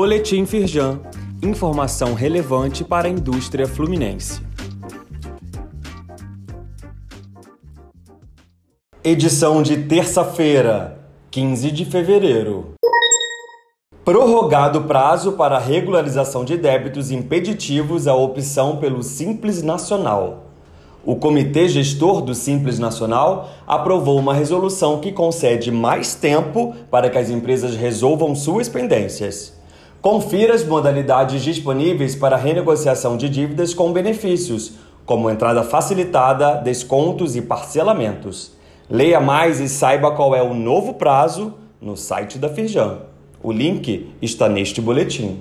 Boletim Firjan. Informação relevante para a indústria fluminense. Edição de terça-feira, 15 de fevereiro. Prorrogado prazo para regularização de débitos impeditivos à opção pelo Simples Nacional. O Comitê Gestor do Simples Nacional aprovou uma resolução que concede mais tempo para que as empresas resolvam suas pendências. Confira as modalidades disponíveis para renegociação de dívidas com benefícios, como entrada facilitada, descontos e parcelamentos. Leia mais e saiba qual é o novo prazo no site da Firjan. O link está neste boletim.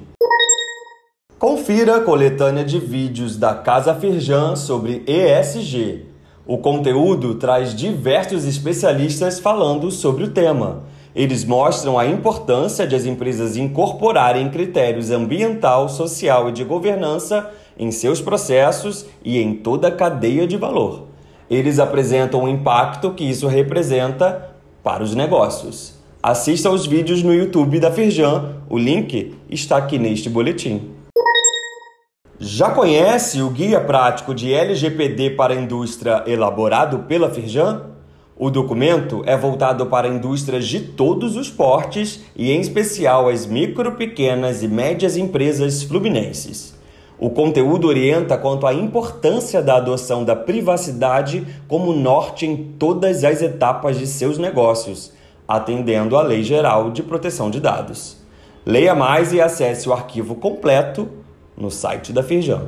Confira a coletânea de vídeos da Casa Firjan sobre ESG. O conteúdo traz diversos especialistas falando sobre o tema. Eles mostram a importância de as empresas incorporarem critérios ambiental, social e de governança em seus processos e em toda a cadeia de valor. Eles apresentam o impacto que isso representa para os negócios. Assista aos vídeos no YouTube da Firjan, o link está aqui neste boletim. Já conhece o Guia Prático de LGPD para a Indústria elaborado pela Firjan? O documento é voltado para indústrias de todos os portes e, em especial, as micro, pequenas e médias empresas fluminenses. O conteúdo orienta quanto à importância da adoção da privacidade como norte em todas as etapas de seus negócios, atendendo à Lei Geral de Proteção de Dados. Leia mais e acesse o arquivo completo no site da Firjan.